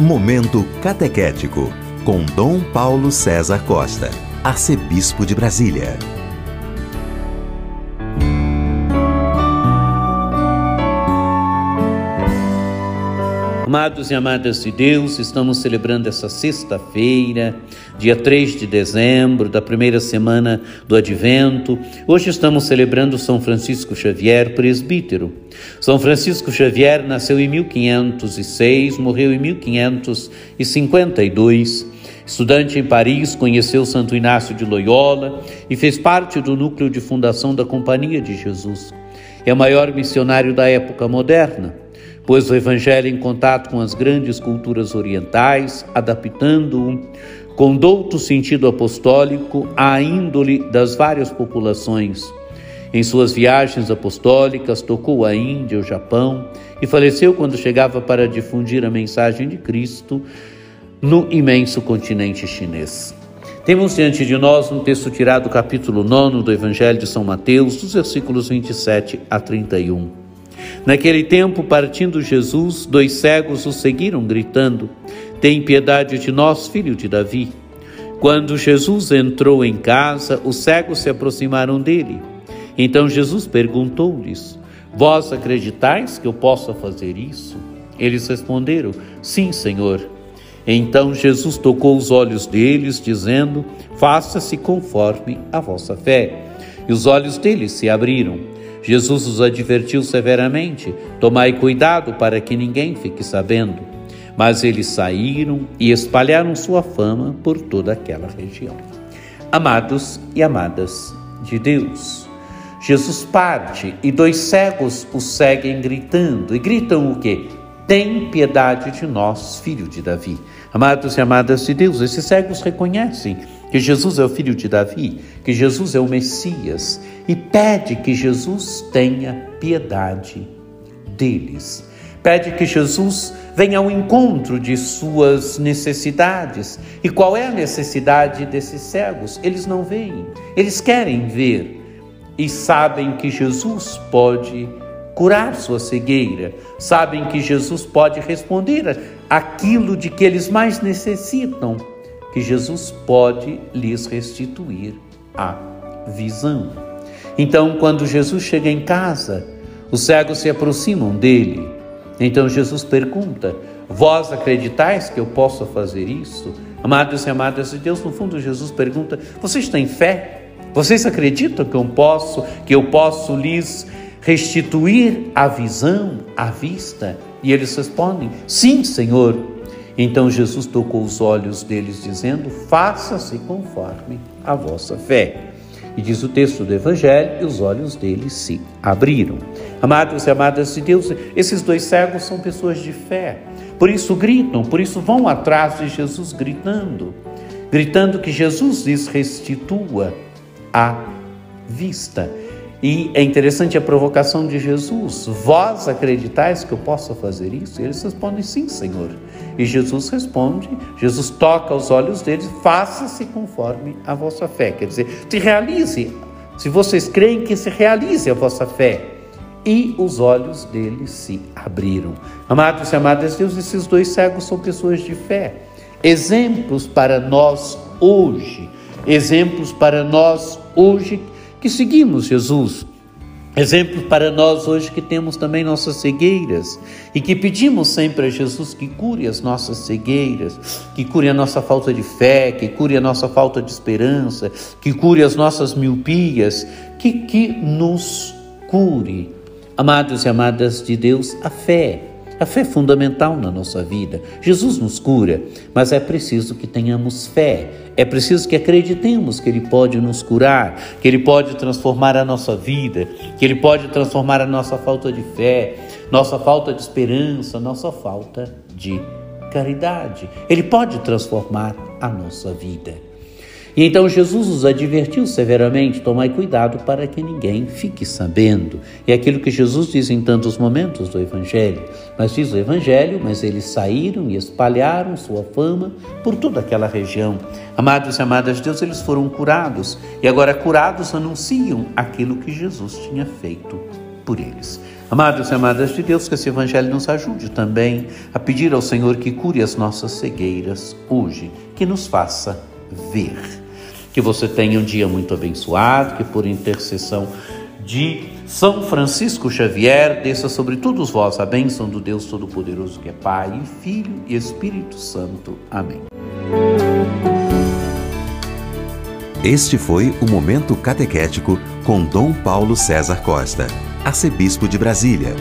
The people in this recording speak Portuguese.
Momento Catequético, com Dom Paulo César Costa, Arcebispo de Brasília. Amados e amadas de Deus, estamos celebrando essa sexta-feira, dia 3 de dezembro, da primeira semana do Advento. Hoje estamos celebrando São Francisco Xavier, presbítero. São Francisco Xavier nasceu em 1506, morreu em 1552. Estudante em Paris, conheceu Santo Inácio de Loyola e fez parte do núcleo de fundação da Companhia de Jesus. É o maior missionário da época moderna pôs o Evangelho em contato com as grandes culturas orientais, adaptando-o com douto sentido apostólico à índole das várias populações. Em suas viagens apostólicas, tocou a Índia, o Japão e faleceu quando chegava para difundir a mensagem de Cristo no imenso continente chinês. Temos diante de nós um texto tirado do capítulo 9 do Evangelho de São Mateus, dos versículos 27 a 31. Naquele tempo, partindo Jesus, dois cegos o seguiram, gritando: Tem piedade de nós, filho de Davi. Quando Jesus entrou em casa, os cegos se aproximaram dele. Então Jesus perguntou-lhes: Vós acreditais que eu possa fazer isso? Eles responderam: Sim, Senhor. Então Jesus tocou os olhos deles, dizendo: Faça-se conforme a vossa fé. E os olhos deles se abriram. Jesus os advertiu severamente: Tomai cuidado para que ninguém fique sabendo. Mas eles saíram e espalharam sua fama por toda aquela região. Amados e amadas de Deus, Jesus parte e dois cegos o seguem gritando. E gritam o quê? Tem piedade de nós, filho de Davi. Amados e amadas de Deus, esses cegos reconhecem que Jesus é o filho de Davi, que Jesus é o Messias e pede que Jesus tenha piedade deles. Pede que Jesus venha ao encontro de suas necessidades. E qual é a necessidade desses cegos? Eles não veem, eles querem ver e sabem que Jesus pode curar sua cegueira, sabem que Jesus pode responder aquilo de que eles mais necessitam, que Jesus pode lhes restituir a visão. Então, quando Jesus chega em casa, os cegos se aproximam dele. Então Jesus pergunta: Vós acreditais que eu possa fazer isso? Amados e amadas de Deus, no fundo Jesus pergunta: Vocês têm fé? Vocês acreditam que eu posso, que eu posso lhes restituir a visão, a vista? E eles respondem: Sim, Senhor. Então Jesus tocou os olhos deles, dizendo: Faça-se conforme a vossa fé. E diz o texto do Evangelho: e os olhos deles se abriram. Amados e amadas de Deus, esses dois cegos são pessoas de fé. Por isso gritam, por isso vão atrás de Jesus gritando, gritando que Jesus lhes restitua a vista. E é interessante a provocação de Jesus: Vós acreditais que eu possa fazer isso? E eles respondem: Sim, Senhor. E Jesus responde: Jesus toca os olhos deles, faça-se conforme a vossa fé. Quer dizer, se realize, se vocês creem que se realize a vossa fé. E os olhos deles se abriram. Amados e amadas de Deus, esses dois cegos são pessoas de fé, exemplos para nós hoje, exemplos para nós hoje que seguimos Jesus. Exemplo para nós hoje que temos também nossas cegueiras e que pedimos sempre a Jesus que cure as nossas cegueiras, que cure a nossa falta de fé, que cure a nossa falta de esperança, que cure as nossas miopias, que, que nos cure. Amados e amadas de Deus, a fé a fé é fundamental na nossa vida. Jesus nos cura, mas é preciso que tenhamos fé. É preciso que acreditemos que Ele pode nos curar, que Ele pode transformar a nossa vida, que Ele pode transformar a nossa falta de fé, nossa falta de esperança, nossa falta de caridade. Ele pode transformar a nossa vida. E então Jesus os advertiu severamente: tomai cuidado para que ninguém fique sabendo. É aquilo que Jesus diz em tantos momentos do Evangelho. Mas diz o Evangelho, mas eles saíram e espalharam sua fama por toda aquela região. Amados e amadas de Deus, eles foram curados e agora curados anunciam aquilo que Jesus tinha feito por eles. Amados e amadas de Deus, que esse Evangelho nos ajude também a pedir ao Senhor que cure as nossas cegueiras hoje, que nos faça ver. Que você tenha um dia muito abençoado, que por intercessão de São Francisco Xavier desça sobre todos vós a bênção do Deus Todo-Poderoso, que é Pai, Filho e Espírito Santo. Amém. Este foi o Momento Catequético com Dom Paulo César Costa, arcebispo de Brasília.